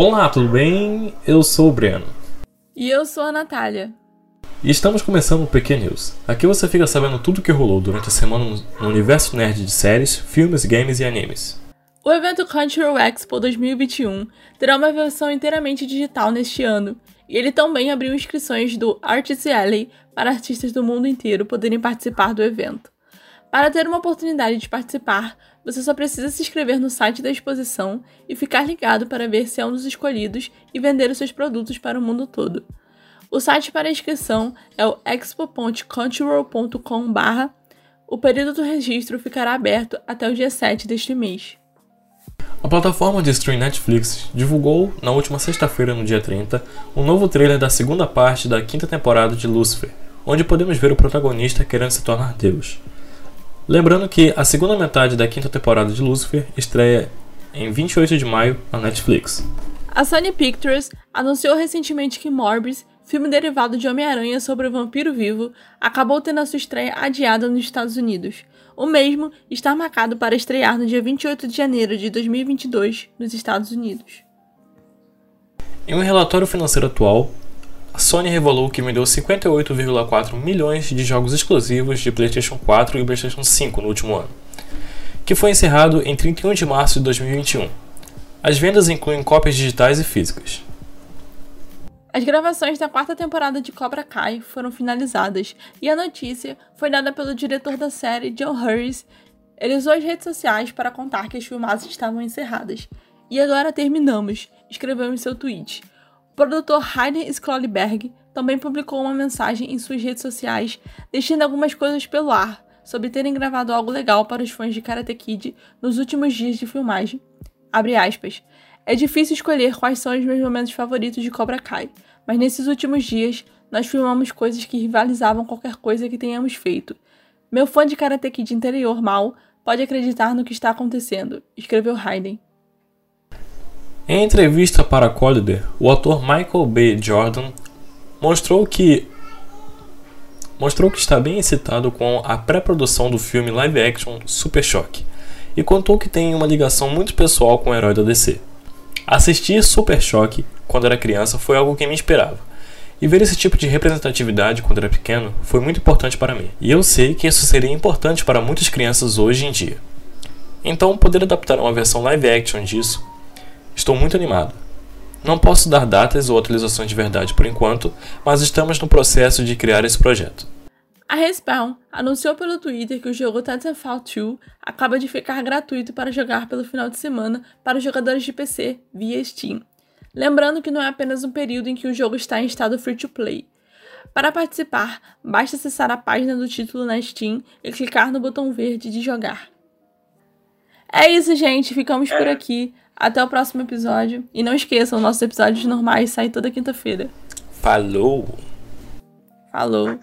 Olá, tudo bem? Eu sou o Breno. E eu sou a Natália. E estamos começando o PQ News. Aqui você fica sabendo tudo o que rolou durante a semana no universo nerd de séries, filmes, games e animes. O evento Crunchyroll Expo 2021 terá uma versão inteiramente digital neste ano, e ele também abriu inscrições do Artist Alley para artistas do mundo inteiro poderem participar do evento. Para ter uma oportunidade de participar, você só precisa se inscrever no site da exposição e ficar ligado para ver se é um dos escolhidos e vender os seus produtos para o mundo todo. O site para inscrição é o expo.crunchyroll.com O período do registro ficará aberto até o dia 7 deste mês. A plataforma de streaming Netflix divulgou, na última sexta-feira, no dia 30, um novo trailer da segunda parte da quinta temporada de Lucifer, onde podemos ver o protagonista querendo se tornar Deus. Lembrando que a segunda metade da quinta temporada de Lucifer estreia em 28 de maio na Netflix. A Sony Pictures anunciou recentemente que Morbius filme derivado de Homem-Aranha sobre o vampiro vivo, acabou tendo a sua estreia adiada nos Estados Unidos. O mesmo está marcado para estrear no dia 28 de janeiro de 2022 nos Estados Unidos. Em um relatório financeiro atual, a Sony revelou que vendeu 58,4 milhões de jogos exclusivos de PlayStation 4 e PlayStation 5 no último ano, que foi encerrado em 31 de março de 2021. As vendas incluem cópias digitais e físicas. As gravações da quarta temporada de Cobra Kai foram finalizadas e a notícia foi dada pelo diretor da série, John Harris. Ele usou as redes sociais para contar que as filmagens estavam encerradas. E agora terminamos, escreveu em seu tweet. Produtor Heiner Sklollberg também publicou uma mensagem em suas redes sociais, deixando algumas coisas pelo ar sobre terem gravado algo legal para os fãs de Karate Kid nos últimos dias de filmagem. Abre aspas. É difícil escolher quais são os meus momentos favoritos de Cobra Kai, mas nesses últimos dias nós filmamos coisas que rivalizavam qualquer coisa que tenhamos feito. Meu fã de Karate Kid interior mal pode acreditar no que está acontecendo, escreveu Hayden. Em entrevista para Collider, o ator Michael B. Jordan mostrou que mostrou que está bem excitado com a pré-produção do filme live action Super Shock e contou que tem uma ligação muito pessoal com o herói da DC. Assistir Super Choque quando era criança foi algo que me inspirava. E ver esse tipo de representatividade quando era pequeno foi muito importante para mim. E eu sei que isso seria importante para muitas crianças hoje em dia. Então, poder adaptar uma versão live action disso, estou muito animado. Não posso dar datas ou atualizações de verdade por enquanto, mas estamos no processo de criar esse projeto. A Respawn anunciou pelo Twitter que o jogo Titanfall 2 acaba de ficar gratuito para jogar pelo final de semana para os jogadores de PC via Steam. Lembrando que não é apenas um período em que o jogo está em estado free to play. Para participar, basta acessar a página do título na Steam e clicar no botão verde de jogar. É isso, gente. Ficamos por aqui. Até o próximo episódio. E não esqueçam, nossos episódios normais saem toda quinta-feira. Falou! Falou!